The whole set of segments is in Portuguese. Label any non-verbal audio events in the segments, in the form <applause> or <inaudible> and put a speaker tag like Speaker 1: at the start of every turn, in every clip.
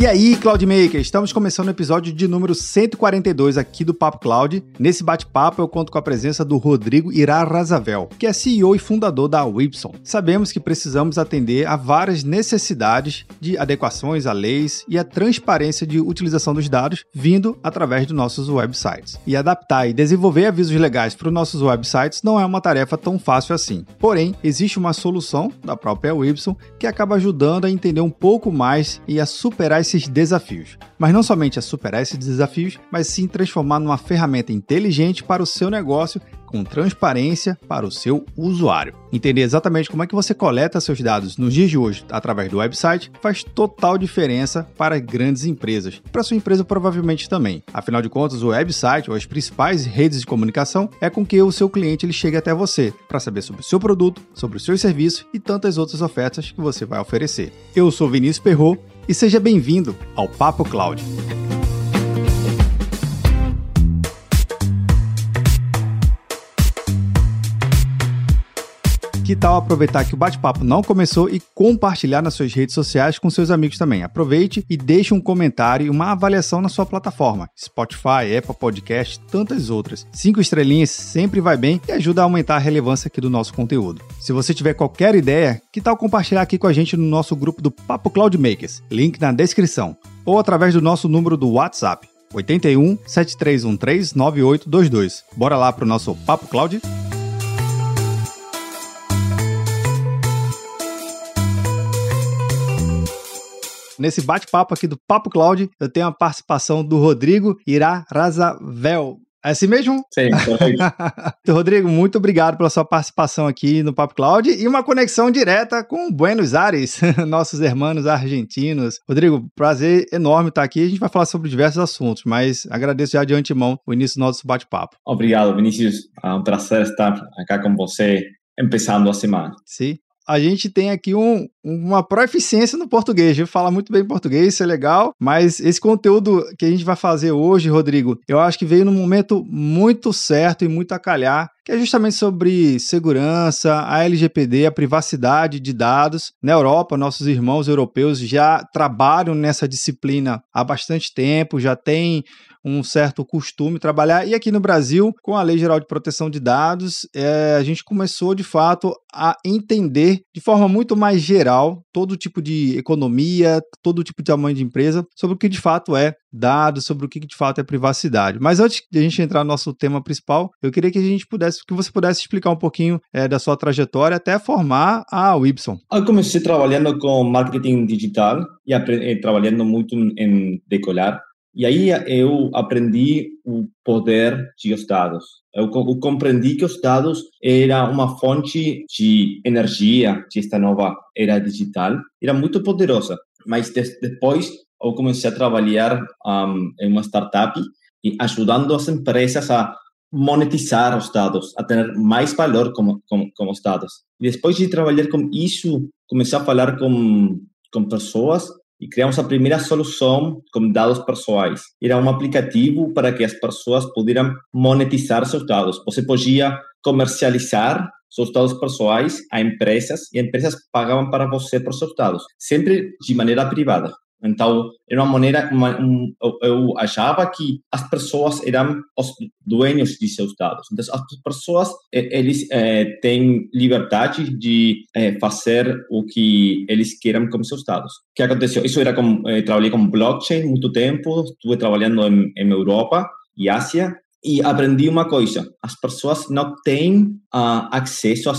Speaker 1: E aí, Cloudmaker, estamos começando o episódio de número 142 aqui do Papo Cloud. Nesse bate-papo eu conto com a presença do Rodrigo Irarrazavel, que é CEO e fundador da Wipson. Sabemos que precisamos atender a várias necessidades de adequações a leis e a transparência de utilização dos dados vindo através dos nossos websites. E adaptar e desenvolver avisos legais para os nossos websites não é uma tarefa tão fácil assim. Porém, existe uma solução da própria Wipson que acaba ajudando a entender um pouco mais e a superar esses desafios. Mas não somente a superar esses desafios, mas sim transformar numa ferramenta inteligente para o seu negócio com transparência para o seu usuário. Entender exatamente como é que você coleta seus dados nos dias de hoje através do website faz total diferença para grandes empresas. Para sua empresa provavelmente também. Afinal de contas, o website ou as principais redes de comunicação é com que o seu cliente ele chegue até você para saber sobre o seu produto, sobre os seus serviços e tantas outras ofertas que você vai oferecer. Eu sou Vinícius Perro e seja bem-vindo ao Papo Cloud. Que tal aproveitar que o bate-papo não começou e compartilhar nas suas redes sociais com seus amigos também? Aproveite e deixe um comentário e uma avaliação na sua plataforma. Spotify, Apple Podcast, tantas outras. Cinco estrelinhas sempre vai bem e ajuda a aumentar a relevância aqui do nosso conteúdo. Se você tiver qualquer ideia, que tal compartilhar aqui com a gente no nosso grupo do Papo Cloud Makers? Link na descrição. Ou através do nosso número do WhatsApp. 81 7313 9822. Bora lá pro nosso Papo Cloud? Nesse bate-papo aqui do Papo Cloud, eu tenho a participação do Rodrigo Irarazavel. É assim mesmo?
Speaker 2: Sim, perfeito. <laughs>
Speaker 1: Rodrigo, muito obrigado pela sua participação aqui no Papo Cloud e uma conexão direta com Buenos Aires, <laughs> nossos irmãos argentinos. Rodrigo, prazer enorme estar aqui. A gente vai falar sobre diversos assuntos, mas agradeço já de antemão o início do nosso bate-papo.
Speaker 2: Obrigado, Vinícius. É um prazer estar aqui com você, começando a semana.
Speaker 1: Sim a gente tem aqui um, uma proeficiência no português. Eu falo muito bem português, isso é legal, mas esse conteúdo que a gente vai fazer hoje, Rodrigo, eu acho que veio num momento muito certo e muito a calhar, que é justamente sobre segurança, a LGPD, a privacidade de dados. Na Europa, nossos irmãos europeus já trabalham nessa disciplina há bastante tempo, já tem um certo costume trabalhar. E aqui no Brasil, com a Lei Geral de Proteção de Dados, é, a gente começou de fato a entender de forma muito mais geral todo tipo de economia, todo tipo de tamanho de empresa, sobre o que de fato é dados, sobre o que de fato é privacidade. Mas antes de a gente entrar no nosso tema principal, eu queria que a gente pudesse, que você pudesse explicar um pouquinho é, da sua trajetória até formar a Wibson.
Speaker 2: Eu comecei trabalhando com marketing digital e eh, trabalhando muito em decolar e aí eu aprendi o poder dos dados. Eu, compreendi que os dados era uma fonte de energia de esta nova era digital. Era muito poderosa. Mas depois eu comecei a trabalhar um, em uma startup e ajudando as empresas a monetizar os dados, a ter mais valor com, com, com os dados. E depois de trabalhar com isso, comecei a falar com, com pessoas e criamos a primeira solução com dados pessoais. Era um aplicativo para que as pessoas pudessem monetizar seus dados. Você podia comercializar seus dados pessoais a empresas e empresas pagavam para você por seus dados, sempre de maneira privada. Então, era uma maneira, uma, um, eu achava que as pessoas eram os dueños de seus dados. Então, as pessoas, eles é, têm liberdade de é, fazer o que eles queiram com seus dados. O que aconteceu? Isso era com, é, trabalhei com blockchain muito tempo, estive trabalhando em, em Europa e Ásia, e aprendi uma coisa: as pessoas não têm uh, acesso, a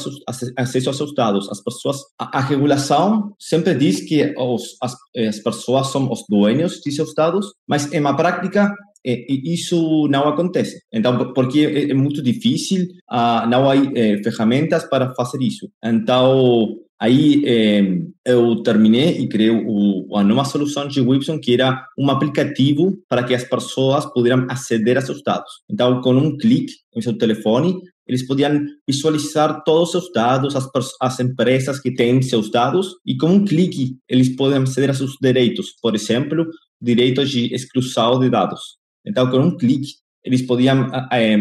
Speaker 2: acesso a seus dados. As pessoas, a, a regulação sempre diz que os, as, as pessoas são os dueños de seus dados, mas em prática é, isso não acontece. Então, porque é, é muito difícil, uh, não há é, ferramentas para fazer isso. Então, Aí eh, eu terminei e criei o, a nova solução de Webson, que era um aplicativo para que as pessoas pudessem aceder a seus dados. Então, com um clique no seu telefone, eles podiam visualizar todos os seus dados, as, as empresas que têm seus dados, e com um clique eles podem aceder a seus direitos, por exemplo, direitos de exclusão de dados. Então, com um clique, eles podiam eh,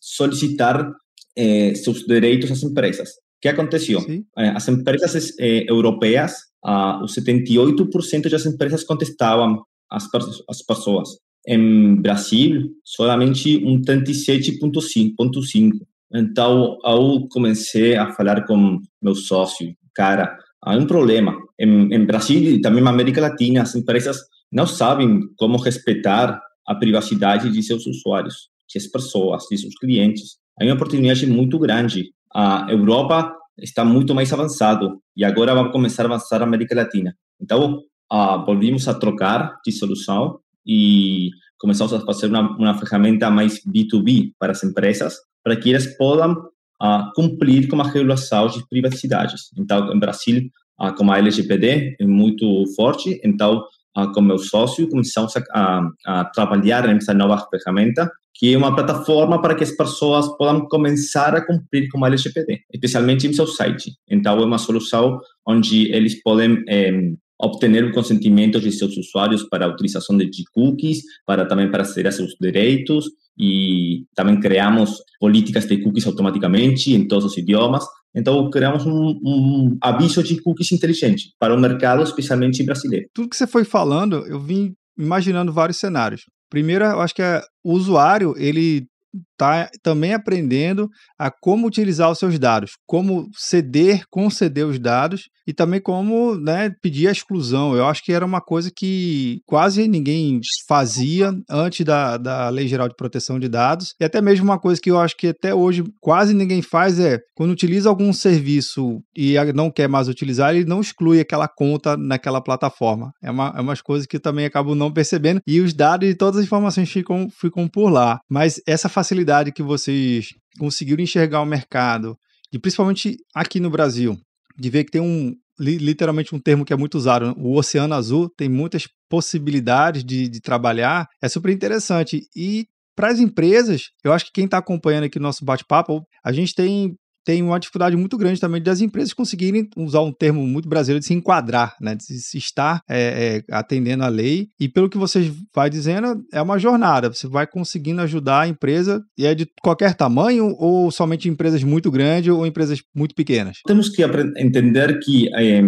Speaker 2: solicitar eh, seus direitos às empresas. Que aconteceu? Sim. As empresas eh, europeias, ah, os 78% das empresas contestavam as, as pessoas. Em Brasil, somente um 37,5%. Então, eu comecei a falar com meu sócio, cara, há um problema. Em, em Brasil e também na América Latina, as empresas não sabem como respeitar a privacidade de seus usuários, de suas pessoas, de seus clientes. Há uma oportunidade muito grande. A Europa está muito mais avançado e agora vai começar a avançar a América Latina. Então, uh, volvimos a trocar de solução e começamos a fazer uma, uma ferramenta mais B2B para as empresas, para que elas possam uh, cumprir com a regulação de privacidade. Então, em Brasil, uh, como a LGPD é muito forte, então, uh, com meu sócio, começamos a, a, a trabalhar nessa nova ferramenta, que é uma plataforma para que as pessoas possam começar a cumprir com a LGPD, especialmente em seu site. Então, é uma solução onde eles podem eh, obter o consentimento de seus usuários para a utilização de cookies, para também para aceder a seus direitos e também criamos políticas de cookies automaticamente em todos os idiomas. Então, criamos um, um aviso de cookies inteligente para o mercado, especialmente brasileiro.
Speaker 1: Tudo que você foi falando, eu vim imaginando vários cenários. Primeiro, eu acho que é, o usuário, ele está também aprendendo a como utilizar os seus dados, como ceder, conceder os dados e também como né, pedir a exclusão. Eu acho que era uma coisa que quase ninguém fazia antes da, da Lei Geral de Proteção de Dados, e até mesmo uma coisa que eu acho que até hoje quase ninguém faz é quando utiliza algum serviço e não quer mais utilizar, ele não exclui aquela conta naquela plataforma. É, uma, é umas coisas que também acabo não percebendo, e os dados e todas as informações ficam, ficam por lá. Mas essa facilidade que vocês conseguiram enxergar o mercado, e principalmente aqui no Brasil, de ver que tem um literalmente um termo que é muito usado, né? o oceano azul tem muitas possibilidades de, de trabalhar, é super interessante. E para as empresas, eu acho que quem está acompanhando aqui o nosso bate-papo, a gente tem tem uma dificuldade muito grande também das empresas conseguirem usar um termo muito brasileiro de se enquadrar, né, de se estar é, é, atendendo à lei. E pelo que vocês vai dizendo, é uma jornada. Você vai conseguindo ajudar a empresa e é de qualquer tamanho ou somente empresas muito grandes ou empresas muito pequenas.
Speaker 2: Temos que entender que é,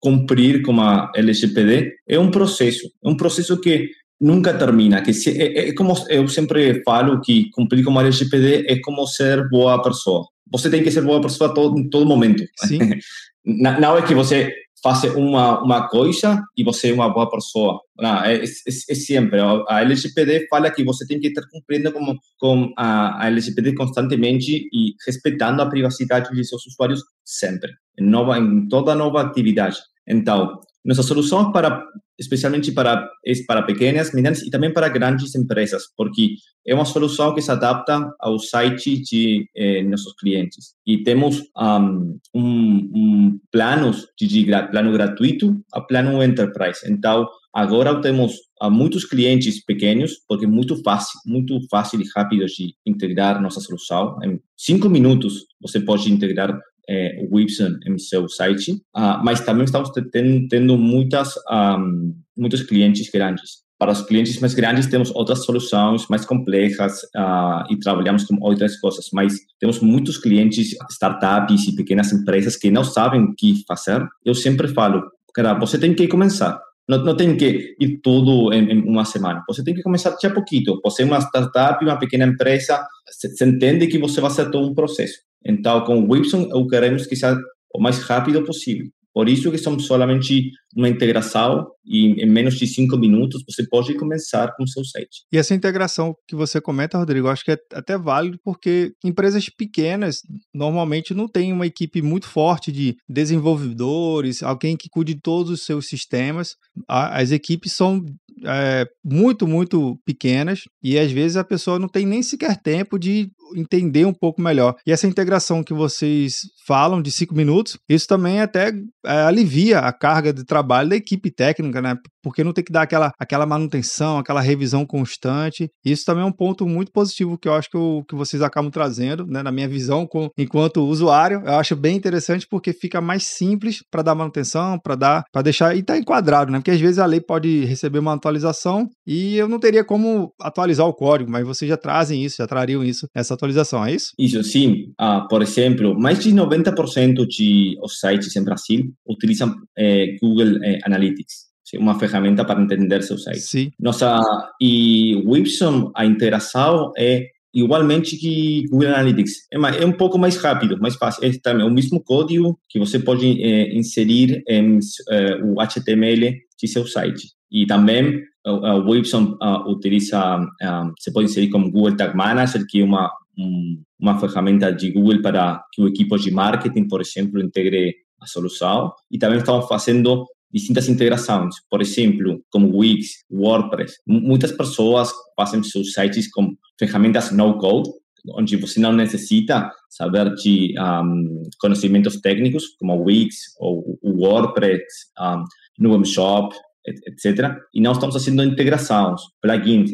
Speaker 2: cumprir com a LGPD é um processo, é um processo que nunca termina. Que se, é, é, como eu sempre falo que cumprir com a LGPD é como ser boa pessoa você tem que ser boa pessoa todo, em todo momento. Sim. <laughs> Não é que você faça uma, uma coisa e você é uma boa pessoa. Não, é, é, é, sempre. A LGPD fala que você tem que estar cumprindo com, com a, a LGPD constantemente e respeitando a privacidade de seus usuários sempre, em, nova, em toda nova atividade. Então, nossa solução para, especialmente para, para pequenas, medianas e também para grandes empresas, porque é uma solução que se adapta ao site de eh, nossos clientes. E temos um, um, um planos de, de plano gratuito a plano enterprise. Então, agora temos uh, muitos clientes pequenos, porque é muito fácil, muito fácil e rápido de integrar nossa solução. Em cinco minutos, você pode integrar é, Webson em seu site, uh, mas também estamos tendo, tendo muitas, um, muitos clientes grandes. Para os clientes mais grandes, temos outras soluções mais complexas uh, e trabalhamos com outras coisas, mas temos muitos clientes, startups e pequenas empresas que não sabem o que fazer. Eu sempre falo, cara, você tem que começar. Não, não tem que ir tudo em, em, uma semana. Você tem que começar de a pouquinho. Você é uma startup, uma pequena empresa, você entende que você vai ser todo um processo. Então, com o Webson, eu queremos que seja o mais rápido possível. Por isso que somos solamente uma integração e em menos de cinco minutos você pode começar com o seu site.
Speaker 1: E essa integração que você comenta, Rodrigo, acho que é até válido porque empresas pequenas normalmente não têm uma equipe muito forte de desenvolvedores, alguém que cuide de todos os seus sistemas. As equipes são é, muito, muito pequenas e às vezes a pessoa não tem nem sequer tempo de entender um pouco melhor. E essa integração que vocês falam de cinco minutos, isso também até é, alivia a carga de trabalho da equipe técnica, né? Porque não tem que dar aquela, aquela manutenção, aquela revisão constante. Isso também é um ponto muito positivo que eu acho que, eu, que vocês acabam trazendo, né, na minha visão, com, enquanto usuário. Eu acho bem interessante porque fica mais simples para dar manutenção, para dar, para deixar e tá enquadrado, né? Porque às vezes a lei pode receber uma atualização e eu não teria como atualizar o código, mas vocês já trazem isso, já trariam isso nessa atualização, é isso?
Speaker 2: Isso, sim. Ah, por exemplo, mais de 90% dos sites em Brasil utilizam eh, Google eh, Analytics uma ferramenta para entender seu site.
Speaker 1: Sim.
Speaker 2: Nossa, e Webson, a interação é igualmente que Google Analytics. É, mais, é um pouco mais rápido, mais fácil. É também o mesmo código que você pode é, inserir em é, o HTML de seu site. E também o Webson uh, utiliza, uh, se pode inserir como Google Tag Manager, que é uma, um, uma ferramenta de Google para que o equipo de marketing, por exemplo, integre a solução. E também estamos fazendo distintas integrações, por exemplo, como Wix, WordPress. Muitas pessoas fazem seus sites com ferramentas no-code, onde você não necessita saber de um, conhecimentos técnicos, como Wix ou WordPress, um, Nuam Shop, etc. E nós estamos fazendo integrações, plugins,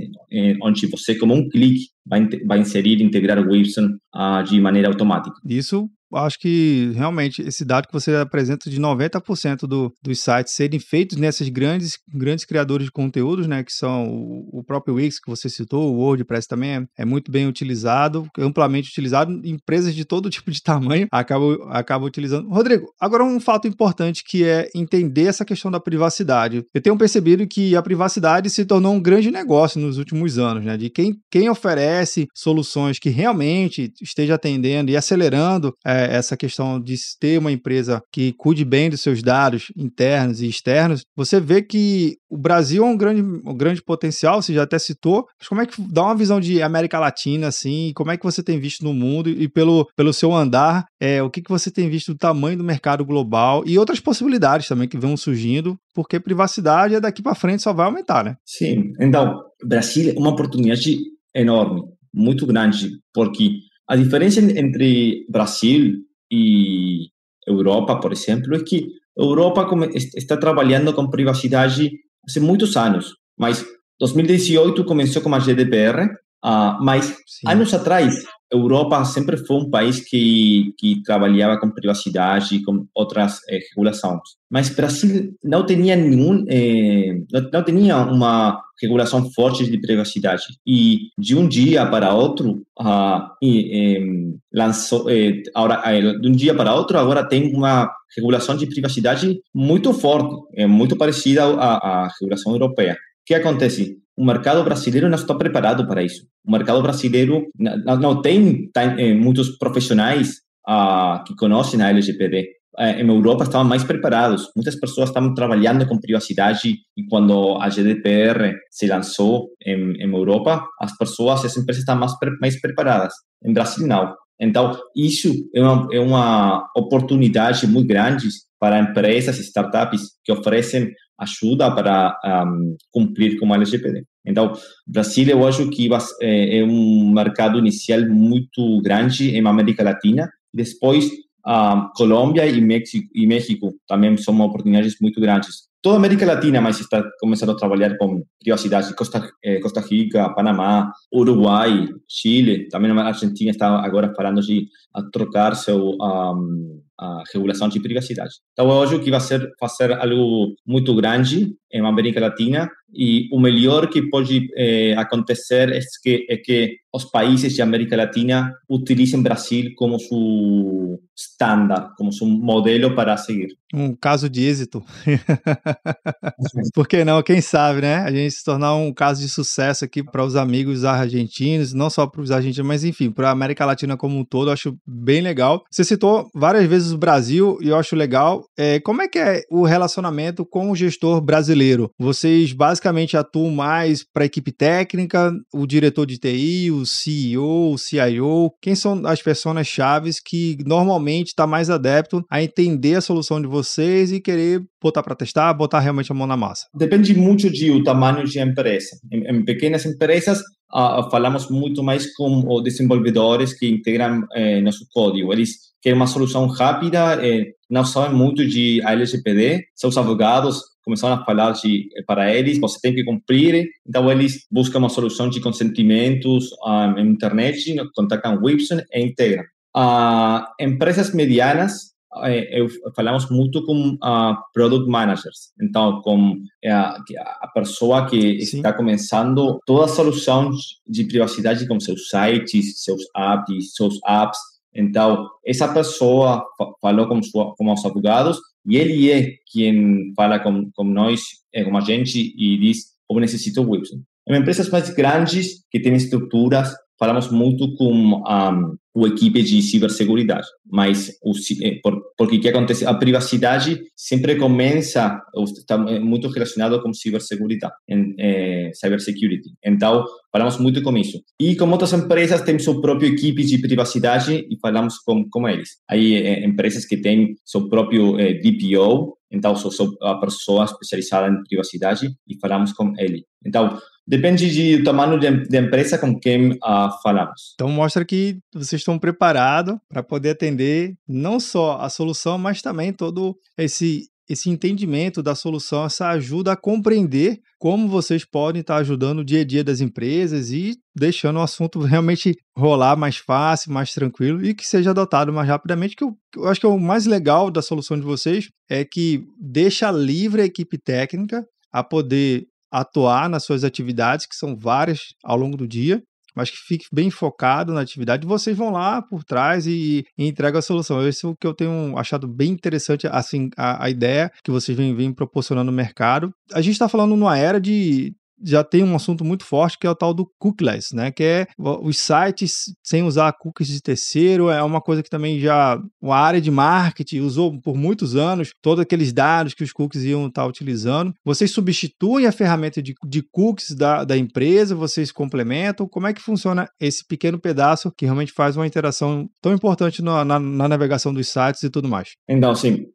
Speaker 2: onde você, como um clique, vai, vai inserir, integrar o Webson uh, de maneira automática.
Speaker 1: Isso acho que realmente esse dado que você apresenta de 90% do, dos sites serem feitos nesses grandes, grandes criadores de conteúdos, né, que são o, o próprio Wix que você citou, o WordPress também é, é, muito bem utilizado, amplamente utilizado, empresas de todo <laughs> tipo de tamanho acabam, acabam utilizando. Rodrigo, agora um fato importante que é entender essa questão da privacidade. Eu tenho percebido que a privacidade se tornou um grande negócio nos últimos anos, né, de quem, quem oferece soluções que realmente esteja atendendo e acelerando é, essa questão de ter uma empresa que cuide bem dos seus dados internos e externos, você vê que o Brasil é um grande, um grande potencial, você já até citou, mas como é que dá uma visão de América Latina, assim, como é que você tem visto no mundo e pelo, pelo seu andar, é, o que, que você tem visto do tamanho do mercado global e outras possibilidades também que vão surgindo, porque privacidade é daqui para frente só vai aumentar, né?
Speaker 2: Sim, então, Brasil é uma oportunidade enorme, muito grande, porque a diferença entre Brasil e Europa, por exemplo, é que a Europa está trabalhando com privacidade há muitos anos, mas 2018 começou com a GDPR, uh, mas Sim. anos atrás Europa sempre foi um país que, que trabalhava com privacidade, com outras eh, regulações. Mas Brasil não tinha nenhum, eh, não, não, tinha uma regulação forte de privacidade. E de um dia para outro, uh, e, eh, lançou, agora, de um dia para outro, agora tem uma regulação de privacidade muito forte, é muito parecida à, à regulação europeia. O que acontece? O mercado brasileiro não está preparado para isso. O mercado brasileiro não, não tem eh, muitos profissionais ah, que conhecem a LGPD. Eh, em Europa estavam mais preparados. Muitas pessoas estavam trabalhando com privacidade e quando a GDPR se lançou em, em Europa, as pessoas, as empresas estavam mais, mais preparadas. Em Brasil, não. Então, isso é uma, é uma oportunidade muito grande para empresas e startups que oferecem ajuda para um, cumprir com a LGPD. Então, Brasil, eu acho que é, é um mercado inicial muito grande em América Latina. Depois, um, Colômbia e México, e México também são oportunidades muito grandes. Toda a América Latina, mas está começando a trabalhar com privacidade. Costa, eh, Costa Rica, Panamá, Uruguai, Chile, também a Argentina está agora falando de trocar seu um, a regulação de privacidade. Então, eu acho que vai ser fazer algo muito grande em América Latina e o melhor que pode eh, acontecer é que, é que os países de América Latina utilizem Brasil como seu estándar, como seu modelo para seguir.
Speaker 1: Um caso de êxito. <laughs> <laughs> Por que não? Quem sabe, né? A gente se tornar um caso de sucesso aqui para os amigos argentinos, não só para os argentinos, mas enfim, para a América Latina como um todo, eu acho bem legal. Você citou várias vezes o Brasil e eu acho legal. É, como é que é o relacionamento com o gestor brasileiro? Vocês basicamente atuam mais para a equipe técnica, o diretor de TI, o CEO, o CIO? Quem são as pessoas chaves que normalmente está mais adepto a entender a solução de vocês e querer botar para testar, botar realmente a mão na massa?
Speaker 2: Depende muito do tamanho de empresa. Em, em pequenas empresas, falamos muito mais com os desenvolvedores que integram eh, nosso código. Eles querem uma solução rápida, eh, não sabem muito de LGPD, seus advogados começaram a falar de, para eles, você tem que cumprir. Então, eles buscam uma solução de consentimentos um, na internet, contactam o Wipson e integram. Uh, empresas medianas eh, eu, falamos muito com uh, product managers. Então, com eh, a, pessoa que Sim. está começando toda a solução de privacidade com seus sites, seus apps, seus apps. Então, essa pessoa falou com, sua, com os advogados e ele é quem fala com, com nós, com a gente e diz, eu necessito Wilson. Em empresas mais grandes, que têm estruturas, falamos muito com um, o equipe de ciberseguridade, mas o, eh, por, porque que acontece? A privacidade sempre começa, está muito relacionado com ciberseguridade, em, é, cybersecurity. Então, falamos muito com isso. E com outras empresas, temos sua própria equipe de privacidade e falamos com, com eles. Aí, é, empresas que têm seu próprio é, DPO, então, sou, a pessoa especializada em privacidade e falamos com ele. Então, Depende do tamanho de, empresa com quem uh, falamos.
Speaker 1: Então mostra que vocês estão preparados para poder atender não só a solução, mas também todo esse esse entendimento da solução, essa ajuda a compreender como vocês podem estar ajudando o dia a dia das empresas e deixando o assunto realmente rolar mais fácil, mais tranquilo e que seja adotado mais rapidamente. Que eu, eu acho que é o mais legal da solução de vocês é que deixa livre a equipe técnica a poder atuar nas suas atividades, que são várias ao longo do dia, mas que fique bem focado na atividade, vocês vão lá por trás e, e entregam a solução. Esse é o que eu tenho achado bem interessante, assim, a, a ideia que vocês vêm, vêm proporcionando no mercado. A gente está falando numa era de já tem um assunto muito forte que é o tal do cookieless, né? Que é os sites sem usar cookies de terceiro, é uma coisa que também já a área de marketing usou por muitos anos, todos aqueles dados que os cookies iam estar utilizando. Vocês substituem a ferramenta de, de cookies da, da empresa, vocês complementam. Como é que funciona esse pequeno pedaço que realmente faz uma interação tão importante na, na, na navegação dos sites e tudo mais?
Speaker 2: Então, sim,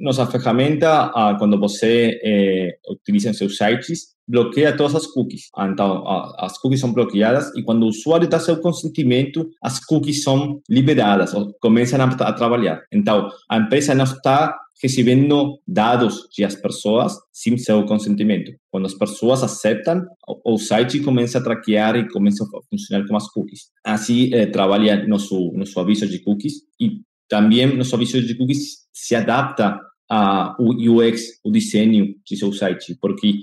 Speaker 2: nossa ferramenta, quando você eh, utiliza em seus sites, bloqueia todas as cookies. Então, as cookies são bloqueadas e quando o usuário dá seu consentimento, as cookies são liberadas ou começam a, a trabalhar. Então, a empresa não está recebendo dados de as pessoas sem seu consentimento. Quando as pessoas aceitam, o, site começa a traquear e começa a funcionar com as cookies. Assim, eh, trabalha nosso, nosso aviso de cookies e também nosso aviso de cookies se adapta ao UX, o desenho de seu site, porque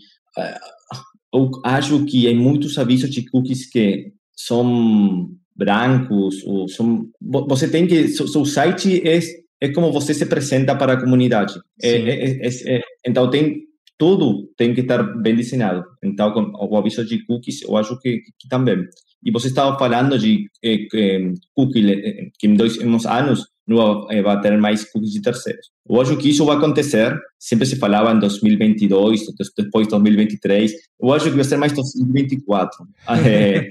Speaker 2: eu acho que há muitos avisos de cookies que são brancos, ou são, você tem que, seu, site é, é como você se apresenta para a comunidade. É, é, é, então, tem tudo tem que estar bem desenhado. Então, com o aviso de cookies, eu acho que, que também. E você estava falando de eh, eh, cookie, que em dois em uns anos não vai ter mais cookies de terceiros. Eu acho que isso vai acontecer, sempre se falava em 2022, depois 2023, eu acho que vai ser mais 2024. é,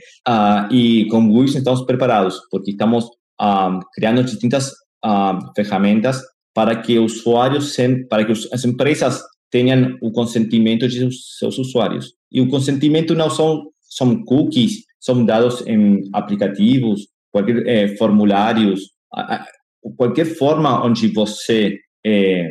Speaker 2: e com o Wilson estamos preparados, porque estamos uh, criando distintas uh, ferramentas para que usuários, para que as empresas tenham o consentimento de seus, seus usuários. E o consentimento não são, são cookies, são dados em aplicativos, qualquer eh, formulários, qualquer forma onde você eh,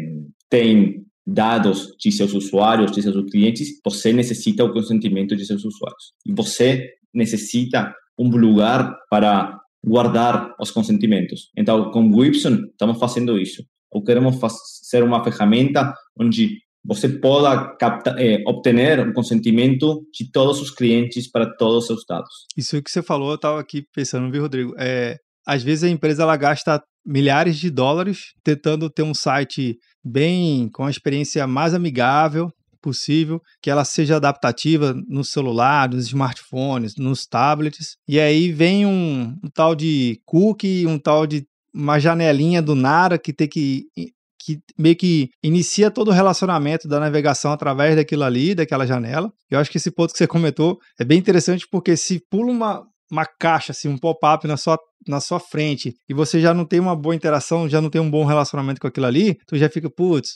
Speaker 2: tem dados de seus usuários, de seus clientes, você necessita o consentimento de seus usuários. Você necessita um lugar para guardar os consentimentos. Então, com o Gibson, estamos fazendo isso. Ou queremos ser uma ferramenta onde você possa captar, é, obter o consentimento de todos os clientes para todos os seus dados.
Speaker 1: Isso que você falou, eu estava aqui pensando, viu, Rodrigo? É, às vezes a empresa ela gasta milhares de dólares tentando ter um site bem com a experiência mais amigável possível, que ela seja adaptativa no celular, nos smartphones, nos tablets. E aí vem um, um tal de cookie, um tal de uma janelinha do nada que tem que que meio que inicia todo o relacionamento da navegação através daquilo ali, daquela janela. Eu acho que esse ponto que você comentou é bem interessante porque se pula uma, uma caixa, assim, um pop-up na sua, na sua frente e você já não tem uma boa interação, já não tem um bom relacionamento com aquilo ali, tu já fica, putz,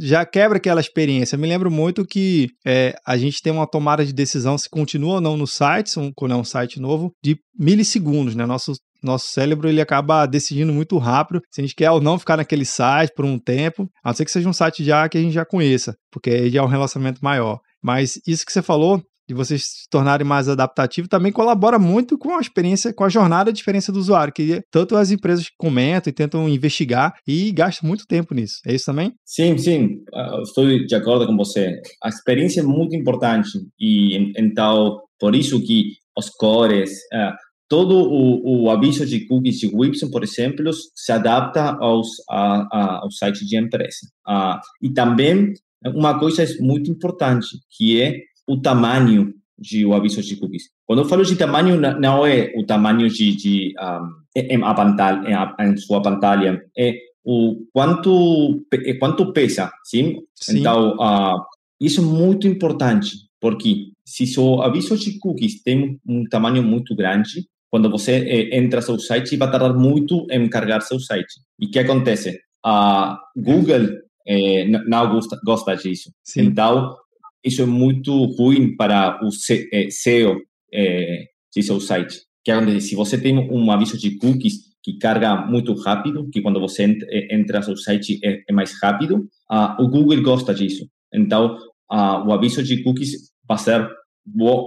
Speaker 1: já quebra aquela experiência. Eu me lembro muito que é, a gente tem uma tomada de decisão se continua ou não no site, um, quando é um site novo, de milissegundos, né? Nosso nosso cérebro ele acaba decidindo muito rápido se a gente quer ou não ficar naquele site por um tempo, a não ser que seja um site já que a gente já conheça, porque aí já é um relacionamento maior. Mas isso que você falou, de vocês se tornarem mais adaptativos, também colabora muito com a experiência, com a jornada de experiência do usuário, que tanto as empresas comentam e tentam investigar e gastam muito tempo nisso. É isso também?
Speaker 2: Sim, sim, estou de acordo com você. A experiência é muito importante e então por isso que os cores, uh, todo o, o, aviso de cookies de Webson, por exemplo, se adapta aos, a, a, ao site de empresa. Uh, e também uma coisa muito importante, que é o tamanho de o aviso de cookies. Quando eu falo de tamanho, não é o tamanho de, de um, em, a pantalha, em, em sua pantalha, é o quanto é quanto pesa, sim? sim. Então, uh, isso é muito importante, porque se seu aviso de cookies tem um tamanho muito grande, quando você eh, entra no seu site, vai tardar muito em carregar seu site. E o que acontece? A Google eh, não gosta, gosta disso. Sim. Então, isso é muito ruim para o SEO eh, de seu site. que acontece? Se você tem um aviso de cookies que carga muito rápido, que quando você entra no seu site é, é mais rápido, uh, o Google gosta disso. Então, o aviso de cookies vai ser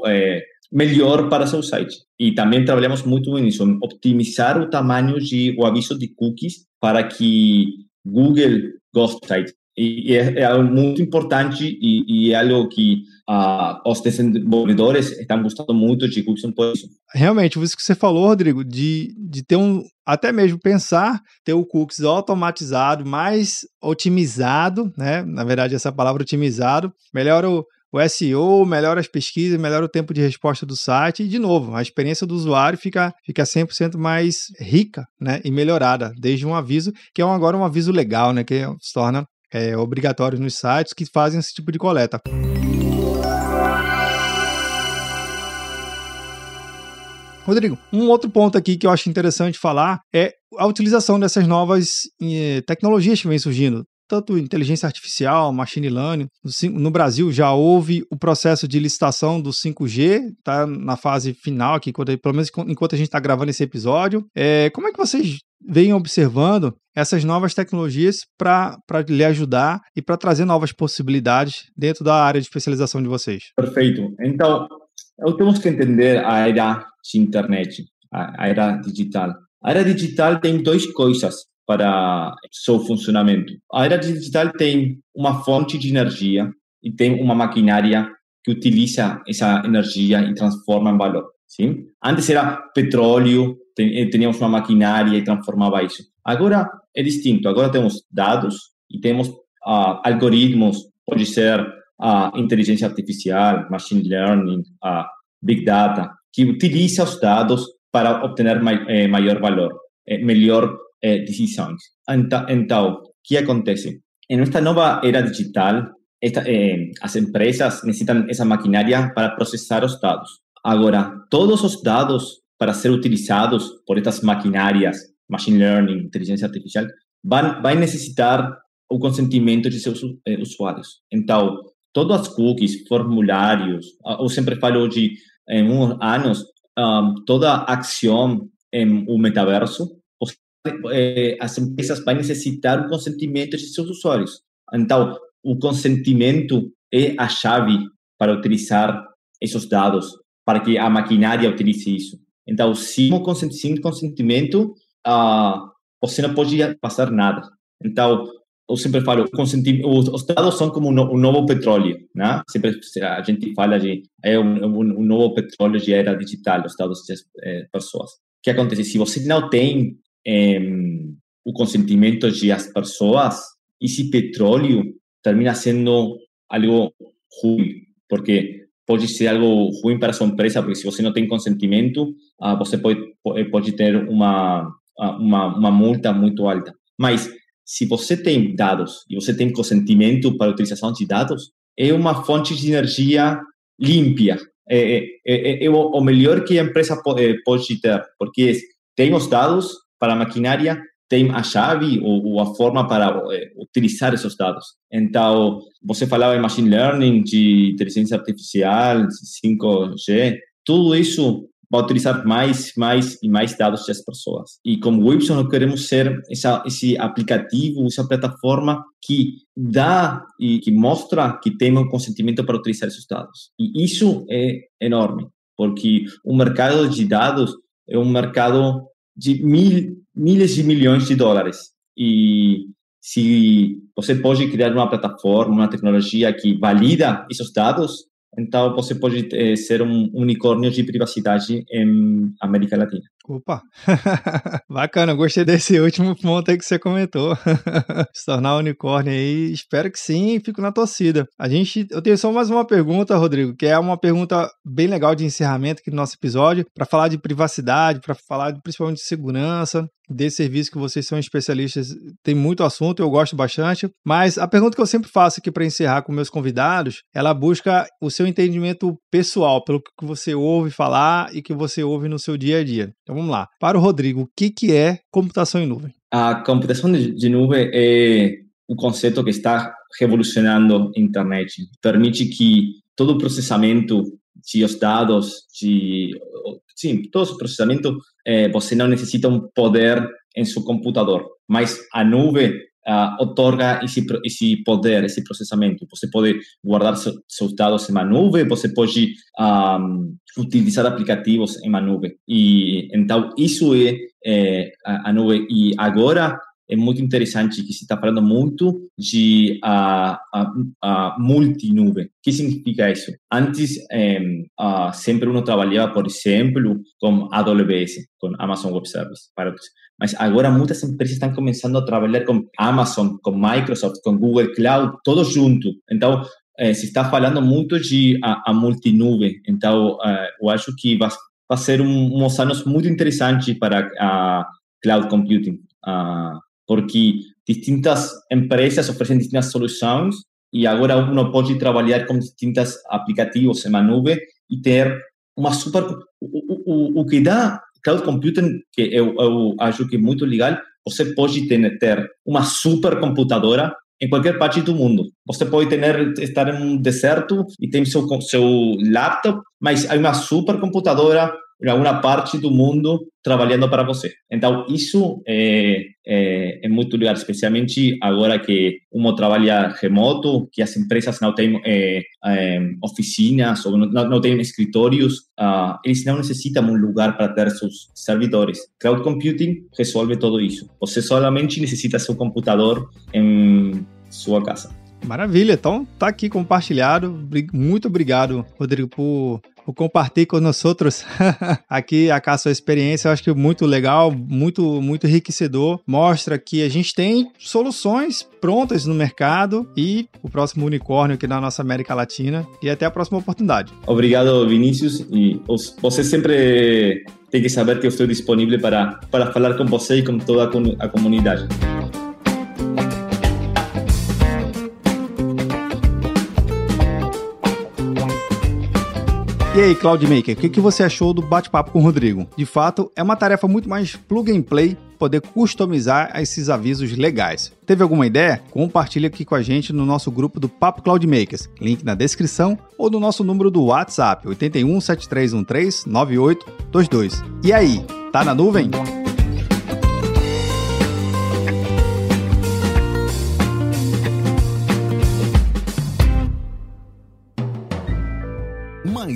Speaker 2: é, melhor para seu site. E também trabalhamos muito nisso, optimizar o tamanho de o aviso de cookies para que Google goste do site. E é, é algo muito importante e, e é algo que uh, os desenvolvedores estão gostando muito de Cookies por isso.
Speaker 1: Realmente, isso que você falou, Rodrigo, de, de ter um, até mesmo pensar, ter o cookies automatizado, mais otimizado, né? Na verdade, essa palavra otimizado, melhora o, o SEO, melhora as pesquisas, melhora o tempo de resposta do site e, de novo, a experiência do usuário fica, fica 100% mais rica né, e melhorada, desde um aviso, que é um, agora um aviso legal, né, que se torna é, obrigatório nos sites que fazem esse tipo de coleta. Rodrigo, um outro ponto aqui que eu acho interessante falar é a utilização dessas novas eh, tecnologias que vêm surgindo tanto inteligência artificial, machine learning. No Brasil já houve o processo de licitação do 5G, está na fase final aqui, pelo menos enquanto a gente está gravando esse episódio. É, como é que vocês vêm observando essas novas tecnologias para lhe ajudar e para trazer novas possibilidades dentro da área de especialização de vocês?
Speaker 2: Perfeito. Então, temos que entender a era de internet, a era digital. A era digital tem duas coisas para seu funcionamento. A era digital tem uma fonte de energia e tem uma maquinária que utiliza essa energia e transforma em valor. Sim? Antes era petróleo, teníamos uma maquinária e transformava isso. Agora é distinto. Agora temos dados e temos uh, algoritmos, pode ser uh, inteligência artificial, machine learning, uh, big data, que utiliza os dados para obter mai, eh, maior valor, eh, melhor eh, decisões. Então, então, o que acontece? Em esta nova era digital, esta, eh, as empresas necessitam essa maquinária para processar os dados. Agora, todos os dados para ser utilizados por estas maquinárias, machine learning, inteligência artificial, vão, vai necessitar o consentimento de seus eh, usuários. Então, todas as cookies, formulários, eu sempre falo de, em uns anos, um, toda ação em um metaverso é, as empresas vão necessitar o consentimento de seus usuários. Então, o consentimento é a chave para utilizar esses dados, para que a maquinária utilize isso. Então, sem consentimento, uh, você não pode passar nada. Então, eu sempre falo, os dados são como um novo petróleo, né? Sempre a gente fala de é um, um, um novo petróleo de era digital, os dados das é, pessoas. O que acontece? Se você não tem eh, o consentimento das pessoas, esse petróleo termina sendo algo ruim, porque pode ser algo ruim para a sua empresa, porque se você não tem consentimento, ah, você pode, pode ter uma, ah, uma, uma multa muito alta. Mas se você tem dados e você tem consentimento para a utilização de dados, é uma fonte de energia limpa. É, é, é, é o melhor que a empresa pode, pode ter, porque tem os dados, para a maquinária tem a chave ou, ou a forma para é, utilizar esses dados. Então, você falava em machine learning, de inteligência artificial, 5G, tudo isso para utilizar mais, mais e mais dados das pessoas. E como Webson, nós queremos ser essa, esse aplicativo, essa plataforma que dá e que mostra que tem um consentimento para utilizar esses dados. E isso é enorme, porque o mercado de dados é um mercado de mil, milhares de milhões de dólares. E se você pode criar uma plataforma, uma tecnologia que valida esses dados, então você pode eh, ser um unicórnio de privacidade em América Latina.
Speaker 1: Opa, <laughs> bacana, gostei desse <laughs> último ponto aí que você comentou. <laughs> Se tornar unicórnio aí, espero que sim, fico na torcida. A gente, eu tenho só mais uma pergunta, Rodrigo, que é uma pergunta bem legal de encerramento aqui do nosso episódio, para falar de privacidade, para falar principalmente de segurança, desse serviço que vocês são especialistas, tem muito assunto, eu gosto bastante, mas a pergunta que eu sempre faço aqui para encerrar com meus convidados, ela busca o seu entendimento pessoal, pelo que você ouve falar e que você ouve no seu dia a dia. Então, então vamos lá. Para o Rodrigo, o que, que é computação em nuvem?
Speaker 2: A computação de nuvem é um conceito que está revolucionando a internet. Permite que todo o processamento de os dados, de, sim, todo o processamento, eh, você não necessita um poder em seu computador, mas a nuvem uh, otorga esse, esse poder, esse processamento. Você pode guardar seu, seus dados em uma nuvem, você pode um, utilizar aplicativos em uma nuvem. E então isso é, é a, a nuvem. E agora é muito interessante que se está falando muito de a, a, a multinuvem. O que significa isso? Antes, é, a, sempre uno trabalhava, por exemplo, com AWS, com Amazon Web Service. Para mas agora muitas empresas estão começando a trabalhar com Amazon, com Microsoft, com Google Cloud, todos juntos. Então, eh, se está falando muito de a, a multinuvem. Então, eh, eu acho que vai, vai ser um, uns anos muito interessantes para a cloud computing, porque distintas empresas oferecem distintas soluções e agora uno pode trabalhar com distintos aplicativos uma nuvem e ter uma super... O, o, o que dá cloud computing, que eu, eu acho que é muito legal, você pode ter, ter uma supercomputadora em qualquer parte do mundo. Você pode ter, estar em um deserto e tem seu, seu laptop, mas há uma supercomputadora em alguma parte do mundo trabalhando para você. Então, isso é, é, é, muito legal, especialmente agora que um trabalha remoto, que as empresas não têm é, oficinas ou não, não têm escritórios, uh, eles não necessitam um lugar para ter seus servidores. Cloud Computing resolve tudo isso. Você solamente necessita seu computador em sua casa.
Speaker 1: Maravilha, então tá aqui compartilhado. Muito obrigado, Rodrigo, por o compartilhar com nós outros <laughs> aqui a sua experiência. Eu acho que muito legal, muito, muito enriquecedor. Mostra que a gente tem soluções prontas no mercado e o próximo unicórnio aqui na nossa América Latina. E até a próxima oportunidade.
Speaker 2: Obrigado, Vinícius. E você sempre tem que saber que eu estou disponível para, para falar com você e com toda a comunidade.
Speaker 1: E aí, Cloudmaker, o que, que você achou do bate-papo com o Rodrigo? De fato, é uma tarefa muito mais plug and play poder customizar esses avisos legais. Teve alguma ideia? Compartilhe aqui com a gente no nosso grupo do Papo Cloudmakers, link na descrição ou no nosso número do WhatsApp 81 7313 9822. E aí, tá na nuvem?